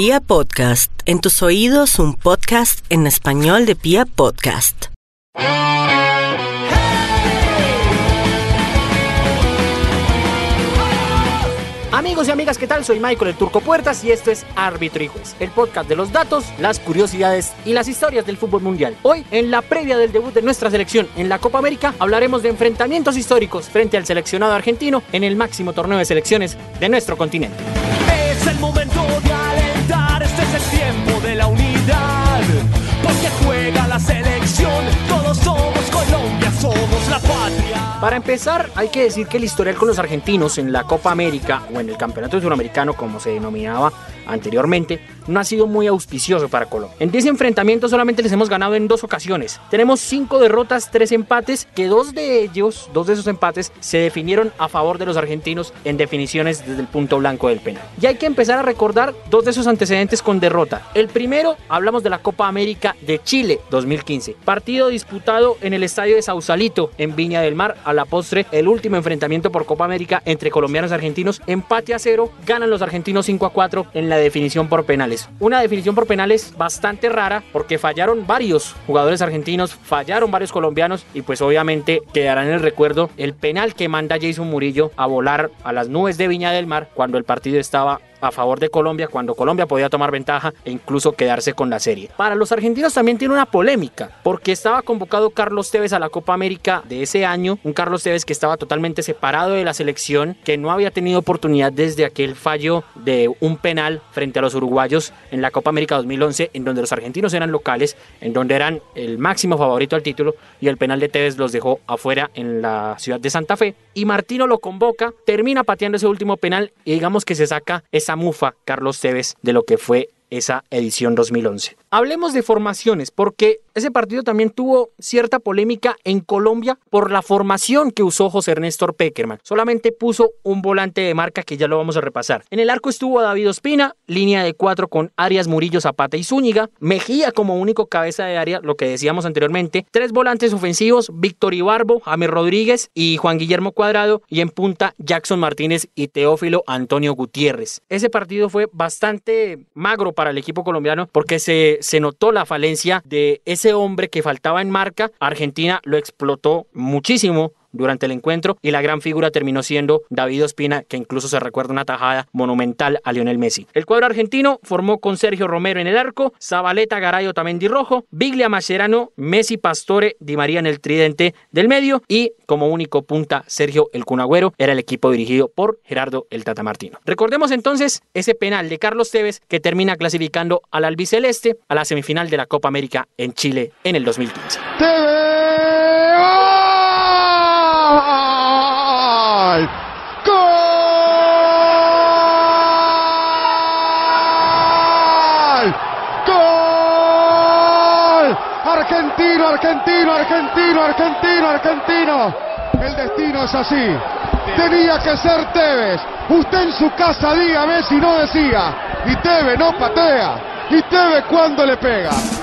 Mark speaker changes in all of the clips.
Speaker 1: Pia Podcast, en tus oídos un podcast en español de Pia Podcast.
Speaker 2: Amigos y amigas, ¿qué tal? Soy Michael el Turco Puertas y esto es Árbitro y Juez, el podcast de los datos, las curiosidades y las historias del fútbol mundial. Hoy, en la previa del debut de nuestra selección en la Copa América, hablaremos de enfrentamientos históricos frente al seleccionado argentino en el máximo torneo de selecciones de nuestro continente.
Speaker 3: Es el momento de es el tiempo de la unidad. Porque juega la selección, todos somos Colombia, somos la patria.
Speaker 2: Para empezar, hay que decir que el historial con los argentinos en la Copa América o en el Campeonato Suramericano, como se denominaba anteriormente, no ha sido muy auspicioso para Colombia. En 10 enfrentamientos solamente les hemos ganado en dos ocasiones. Tenemos 5 derrotas, 3 empates, que dos de ellos, dos de esos empates, se definieron a favor de los argentinos en definiciones desde el punto blanco del penal. Y hay que empezar a recordar dos de esos antecedentes con derrota. El primero, hablamos de la Copa América de Chile 2015. Partido disputado en el estadio de Sausalito, en Viña del Mar, a la postre, el último enfrentamiento por Copa América entre colombianos y argentinos. Empate a cero, ganan los argentinos 5 a 4 en la definición por penales. Una definición por penales bastante rara porque fallaron varios jugadores argentinos, fallaron varios colombianos y pues obviamente quedará en el recuerdo el penal que manda Jason Murillo a volar a las nubes de Viña del Mar cuando el partido estaba a favor de Colombia cuando Colombia podía tomar ventaja e incluso quedarse con la serie. Para los argentinos también tiene una polémica porque estaba convocado Carlos Tevez a la Copa América de ese año, un Carlos Tevez que estaba totalmente separado de la selección, que no había tenido oportunidad desde aquel fallo de un penal frente a los uruguayos en la Copa América 2011 en donde los argentinos eran locales, en donde eran el máximo favorito al título y el penal de Tevez los dejó afuera en la ciudad de Santa Fe y Martino lo convoca, termina pateando ese último penal y digamos que se saca esa mufa Carlos Tevez de lo que fue esa edición 2011. Hablemos de formaciones, porque ese partido también tuvo cierta polémica en Colombia por la formación que usó José Ernesto Peckerman. Solamente puso un volante de marca que ya lo vamos a repasar. En el arco estuvo David Ospina, línea de cuatro con Arias Murillo, Zapata y Zúñiga. Mejía como único cabeza de área, lo que decíamos anteriormente. Tres volantes ofensivos, Víctor Ibarbo, James Rodríguez y Juan Guillermo Cuadrado. Y en punta, Jackson Martínez y Teófilo Antonio Gutiérrez. Ese partido fue bastante magro para el equipo colombiano porque se, se notó la falencia de ese hombre que faltaba en marca. Argentina lo explotó muchísimo durante el encuentro y la gran figura terminó siendo David Ospina, que incluso se recuerda una tajada monumental a Lionel Messi. El cuadro argentino formó con Sergio Romero en el arco, Zabaleta, Garayo, Tamendi Rojo, Biglia Mascherano, Messi, Pastore, Di María en el tridente del medio y como único punta Sergio El Cunagüero era el equipo dirigido por Gerardo El Tata Martino. Recordemos entonces ese penal de Carlos Tevez que termina clasificando al albiceleste a la semifinal de la Copa América en Chile en el 2015.
Speaker 4: Argentino, argentino, argentino, argentino. El destino es así. Tenía que ser Tevez. Usted en su casa dígame si no decía. Y Tevez no patea. Y Tevez cuando le pega.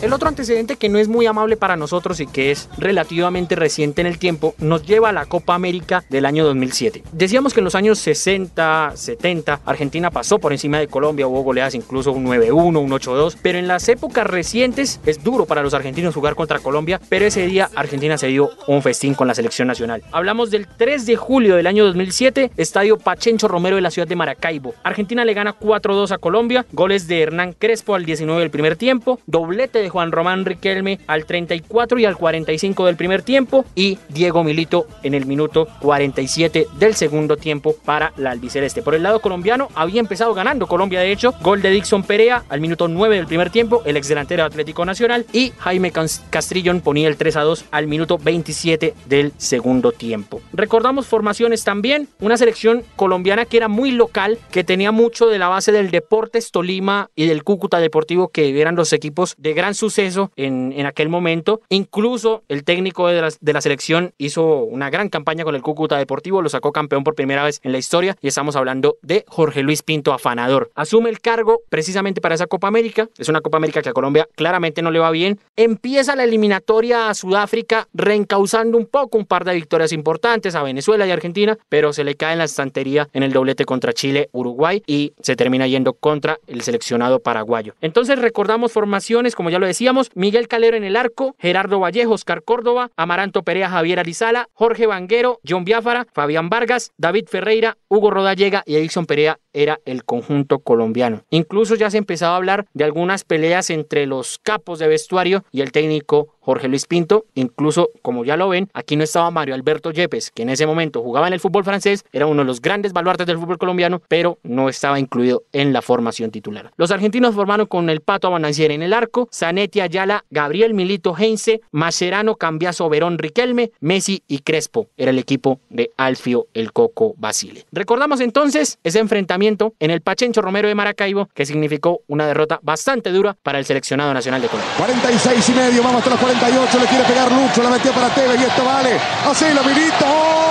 Speaker 2: El otro antecedente que no es muy amable para nosotros y que es relativamente reciente en el tiempo nos lleva a la Copa América del año 2007. Decíamos que en los años 60, 70 Argentina pasó por encima de Colombia, hubo goleadas incluso un 9-1, un 8-2, pero en las épocas recientes es duro para los argentinos jugar contra Colombia, pero ese día Argentina se dio un festín con la selección nacional. Hablamos del 3 de julio del año 2007, Estadio Pachencho Romero de la ciudad de Maracaibo. Argentina le gana 4-2 a Colombia, goles de Hernán Crespo al 19 del primer tiempo, doblete de Juan Román Riquelme al 34 y al 45 del primer tiempo y Diego Milito en el minuto 47 del segundo tiempo para la albiceleste. Por el lado colombiano había empezado ganando Colombia de hecho, gol de Dixon Perea al minuto 9 del primer tiempo, el exdelantero Atlético Nacional y Jaime Castrillón ponía el 3 a 2 al minuto 27 del segundo tiempo. Recordamos formaciones también, una selección colombiana que era muy local, que tenía mucho de la base del Deportes Tolima y del Cúcuta Deportivo que eran los equipos de gran suceso en, en aquel momento. Incluso el técnico de la, de la selección hizo una gran campaña con el Cúcuta Deportivo, lo sacó campeón por primera vez en la historia y estamos hablando de Jorge Luis Pinto Afanador. Asume el cargo precisamente para esa Copa América. Es una Copa América que a Colombia claramente no le va bien. Empieza la eliminatoria a Sudáfrica reencauzando un poco un par de victorias importantes a Venezuela y Argentina, pero se le cae en la estantería en el doblete contra Chile, Uruguay y se termina yendo contra el seleccionado paraguayo. Entonces recordamos formaciones, como ya lo decíamos, Miguel Calero en el arco, Gerardo Vallejo, Oscar Córdoba, Amaranto Perea, Javier Arizala, Jorge Vanguero, John Biafara, Fabián Vargas, David Ferreira, Hugo Rodallega y Edison Perea era el conjunto colombiano. Incluso ya se empezaba a hablar de algunas peleas entre los capos de vestuario y el técnico Jorge Luis Pinto. Incluso, como ya lo ven, aquí no estaba Mario Alberto Yepes, que en ese momento jugaba en el fútbol francés, era uno de los grandes baluartes del fútbol colombiano, pero no estaba incluido en la formación titular. Los argentinos formaron con el Pato Abananciera en el arco, Zanetti Ayala, Gabriel Milito Heinze, Mascherano, Cambiaso Verón Riquelme, Messi y Crespo. Era el equipo de Alfio El Coco Basile. Recordamos entonces ese enfrentamiento en el Pachencho Romero de Maracaibo, que significó una derrota bastante dura para el seleccionado nacional de Colombia.
Speaker 4: 46 y medio, vamos hasta los 48, le quiere pegar Lucho, la metió para Tevez y esto vale. Así lo Milito.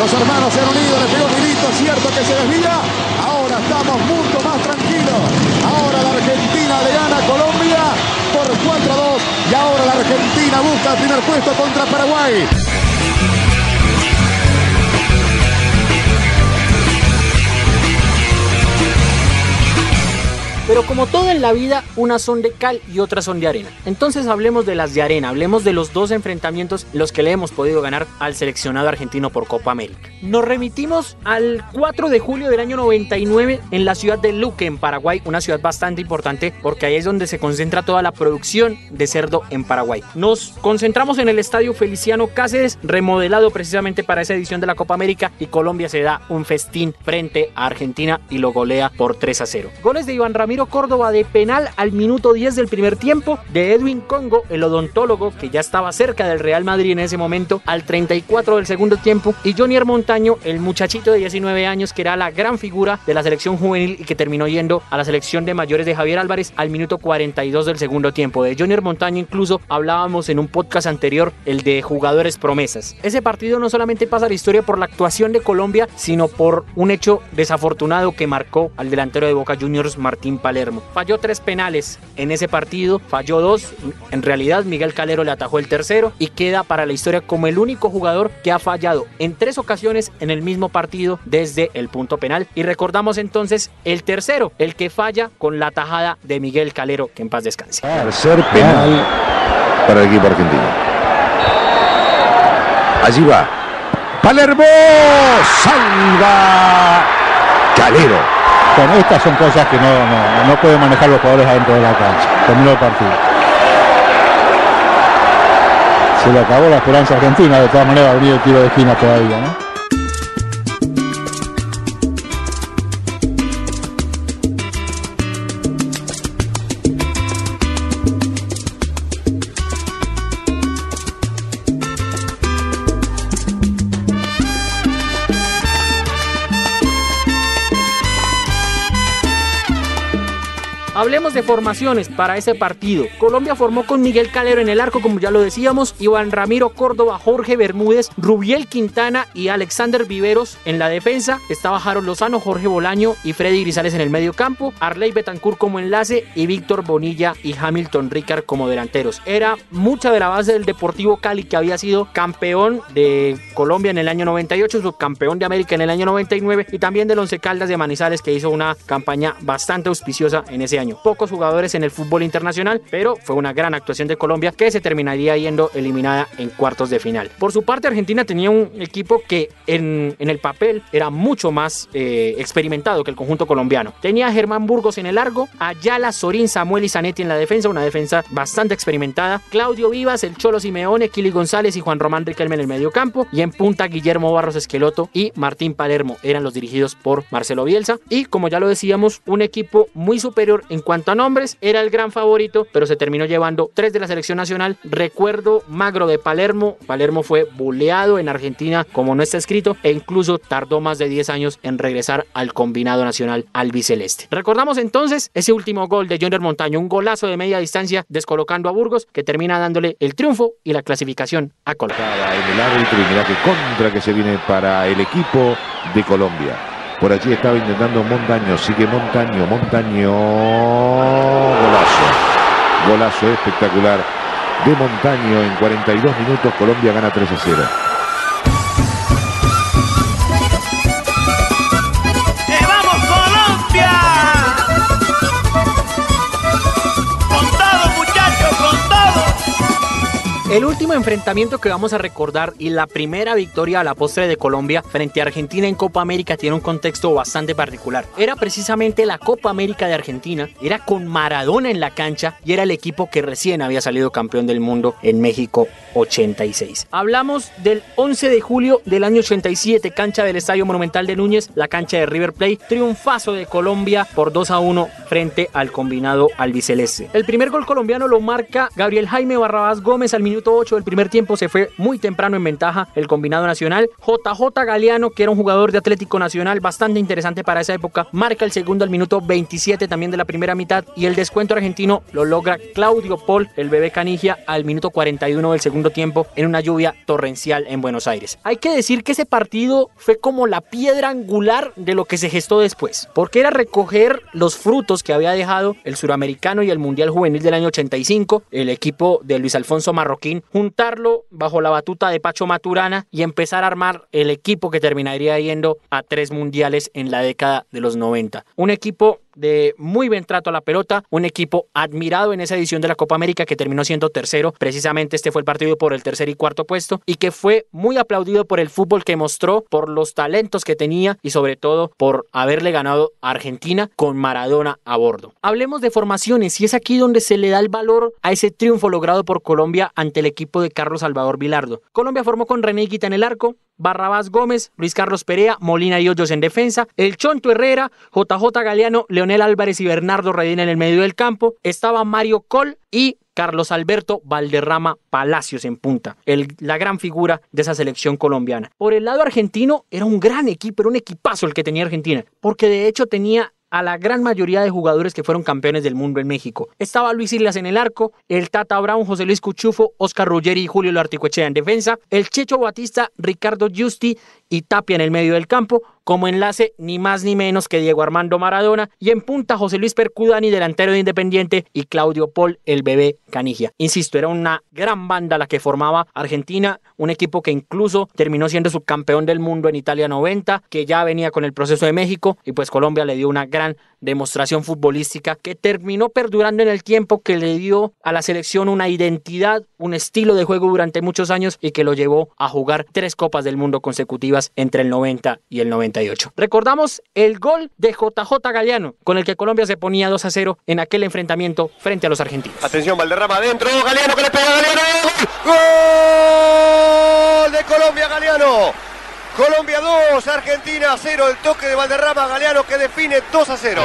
Speaker 4: Los hermanos se han unido, le pegó Milito, cierto que se desvía. Ahora estamos mucho más tranquilos. Ahora la Argentina le gana a Colombia por 4 a 2. Y ahora la Argentina busca el primer puesto contra Paraguay.
Speaker 2: Pero como todo en la vida, unas son de cal y otras son de arena. Entonces hablemos de las de arena, hablemos de los dos enfrentamientos los que le hemos podido ganar al seleccionado argentino por Copa América. Nos remitimos al 4 de julio del año 99 en la ciudad de Luque, en Paraguay, una ciudad bastante importante porque ahí es donde se concentra toda la producción de cerdo en Paraguay. Nos concentramos en el estadio Feliciano Cáceres, remodelado precisamente para esa edición de la Copa América y Colombia se da un festín frente a Argentina y lo golea por 3 a 0. Goles de Iván Córdoba de penal al minuto 10 del primer tiempo, de Edwin Congo, el odontólogo que ya estaba cerca del Real Madrid en ese momento, al 34 del segundo tiempo, y Johnny Montaño, el muchachito de 19 años que era la gran figura de la selección juvenil y que terminó yendo a la selección de mayores de Javier Álvarez al minuto 42 del segundo tiempo. De Johnny Montaño incluso hablábamos en un podcast anterior, el de jugadores promesas. Ese partido no solamente pasa a la historia por la actuación de Colombia, sino por un hecho desafortunado que marcó al delantero de Boca Juniors, Martín Palermo. Falló tres penales en ese partido, falló dos. En realidad, Miguel Calero le atajó el tercero y queda para la historia como el único jugador que ha fallado en tres ocasiones en el mismo partido desde el punto penal. Y recordamos entonces el tercero, el que falla con la tajada de Miguel Calero, que en paz descanse.
Speaker 5: Tercer penal para el equipo argentino. Allí va. Palermo salva Calero.
Speaker 6: Estas son cosas que no, no, no pueden manejar los jugadores adentro de la cancha. Terminó el partido. Se le acabó la esperanza argentina, de todas maneras ha venido el tiro de esquina todavía, ¿no?
Speaker 2: Hablemos de formaciones para ese partido. Colombia formó con Miguel Calero en el arco, como ya lo decíamos, Iván Ramiro Córdoba, Jorge Bermúdez, Rubiel Quintana y Alexander Viveros en la defensa. Estaba Harold Lozano, Jorge Bolaño y Freddy Grisales en el medio campo, Arley Betancourt como enlace y Víctor Bonilla y Hamilton Ricard como delanteros. Era mucha de la base del Deportivo Cali que había sido campeón de Colombia en el año 98, subcampeón de América en el año 99 y también del Once Caldas de Manizales que hizo una campaña bastante auspiciosa en ese año pocos jugadores en el fútbol internacional, pero fue una gran actuación de Colombia que se terminaría yendo eliminada en cuartos de final. Por su parte, Argentina tenía un equipo que en, en el papel era mucho más eh, experimentado que el conjunto colombiano. Tenía a Germán Burgos en el largo, Ayala, Sorín, Samuel y Zanetti en la defensa, una defensa bastante experimentada, Claudio Vivas, el Cholo Simeone, Kili González y Juan Román Riquelme en el medio campo, y en punta Guillermo Barros Esqueloto y Martín Palermo eran los dirigidos por Marcelo Bielsa, y como ya lo decíamos, un equipo muy superior en En cuanto a nombres, era el gran favorito, pero se terminó llevando tres de la selección nacional. Recuerdo Magro de Palermo. Palermo fue buleado en Argentina, como no está escrito, e incluso tardó más de 10 años en regresar al combinado nacional albiceleste. Recordamos entonces ese último gol de Jonder Montaño, un golazo de media distancia descolocando a Burgos que termina dándole el triunfo y la clasificación a Colombia.
Speaker 5: En el árbitro y contra que se viene para el equipo de Colombia. Por allí estaba intentando Montaño, sigue Montaño, Montaño, golazo, golazo espectacular de Montaño en 42 minutos, Colombia gana 3 a 0.
Speaker 2: El último enfrentamiento que vamos a recordar y la primera victoria a la postre de Colombia frente a Argentina en Copa América tiene un contexto bastante particular. Era precisamente la Copa América de Argentina, era con Maradona en la cancha y era el equipo que recién había salido campeón del mundo en México 86. Hablamos del 11 de julio del año 87, cancha del Estadio Monumental de Núñez, la cancha de River Plate, triunfazo de Colombia por 2 a 1 frente al combinado albiceleste. El primer gol colombiano lo marca Gabriel Jaime Barrabás Gómez al minuto 8 del primer tiempo, se fue muy temprano en ventaja el combinado nacional. JJ Galeano, que era un jugador de Atlético Nacional bastante interesante para esa época, marca el segundo al minuto 27 también de la primera mitad y el descuento argentino lo logra Claudio Paul, el bebé Canigia, al minuto 41 del segundo tiempo en una lluvia torrencial en Buenos Aires. Hay que decir que ese partido fue como la piedra angular de lo que se gestó después, porque era recoger los frutos que había dejado el suramericano y el mundial juvenil del año 85, el equipo de Luis Alfonso Marroquín, juntarlo bajo la batuta de Pacho Maturana y empezar a armar el equipo que terminaría yendo a tres mundiales en la década de los 90. Un equipo de muy buen trato a la pelota, un equipo admirado en esa edición de la Copa América que terminó siendo tercero, precisamente este fue el partido por el tercer y cuarto puesto y que fue muy aplaudido por el fútbol que mostró, por los talentos que tenía y sobre todo por haberle ganado a Argentina con Maradona a bordo. Hablemos de formaciones y es aquí donde se le da el valor a ese triunfo logrado por Colombia ante el equipo de Carlos Salvador Vilardo. Colombia formó con René Guita en el arco, Barrabás Gómez, Luis Carlos Perea, Molina y Hoyos en defensa, El Chonto Herrera, JJ Galeano, Leonel Álvarez y Bernardo Redín en el medio del campo, estaba Mario Col y Carlos Alberto Valderrama Palacios en punta, la gran figura de esa selección colombiana. Por el lado argentino era un gran equipo, era un equipazo el que tenía Argentina, porque de hecho tenía a la gran mayoría de jugadores que fueron campeones del mundo en México. Estaba Luis Islas en el arco, el Tata Brown, José Luis Cuchufo, Oscar Ruggeri y Julio Larticoechea en defensa, el Checho Batista, Ricardo Justi y Tapia en el medio del campo, como enlace ni más ni menos que Diego Armando Maradona y en punta José Luis Percudani, delantero de Independiente, y Claudio Paul, el bebé Canigia. Insisto, era una gran banda la que formaba Argentina, un equipo que incluso terminó siendo subcampeón del mundo en Italia 90, que ya venía con el proceso de México y pues Colombia le dio una gran demostración futbolística que terminó perdurando en el tiempo, que le dio a la selección una identidad, un estilo de juego durante muchos años y que lo llevó a jugar tres copas del mundo consecutivas entre el 90 y el 98. Recordamos el gol de JJ Galeano, con el que Colombia se ponía 2 a 0 en aquel enfrentamiento frente a los argentinos.
Speaker 7: Atención, Valderrama adentro, Galeano que le pega a Galeano. ¡Gol de Colombia, Galeano! Colombia 2, Argentina 0. El toque de Valderrama, Galeano que define 2 a 0.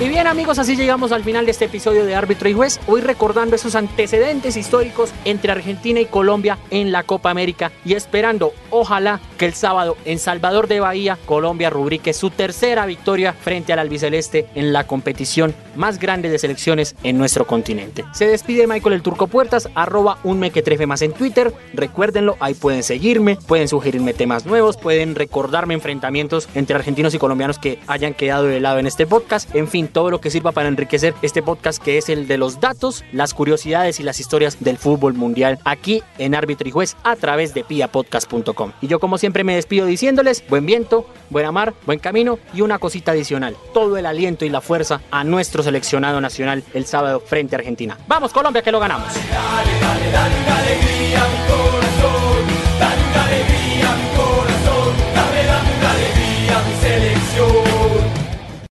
Speaker 2: Y bien amigos, así llegamos al final de este episodio de Árbitro y Juez, hoy recordando esos antecedentes históricos entre Argentina y Colombia en la Copa América y esperando, ojalá, que el sábado en Salvador de Bahía, Colombia rubrique su tercera victoria frente al albiceleste en la competición más grande de selecciones en nuestro continente. Se despide Michael el Turco Puertas, arroba un mequetrefe más en Twitter, recuérdenlo, ahí pueden seguirme, pueden sugerirme temas nuevos, pueden recordarme enfrentamientos entre argentinos y colombianos que hayan quedado de lado en este podcast, en fin, todo lo que sirva para enriquecer este podcast que es el de los datos, las curiosidades y las historias del fútbol mundial aquí en Árbitro y Juez a través de piapodcast.com. Y yo como siempre me despido diciéndoles buen viento, buena mar, buen camino y una cosita adicional, todo el aliento y la fuerza a nuestro seleccionado nacional el sábado frente a Argentina. Vamos Colombia que lo ganamos.
Speaker 3: Dale, dale, dale, alegría mi corazón.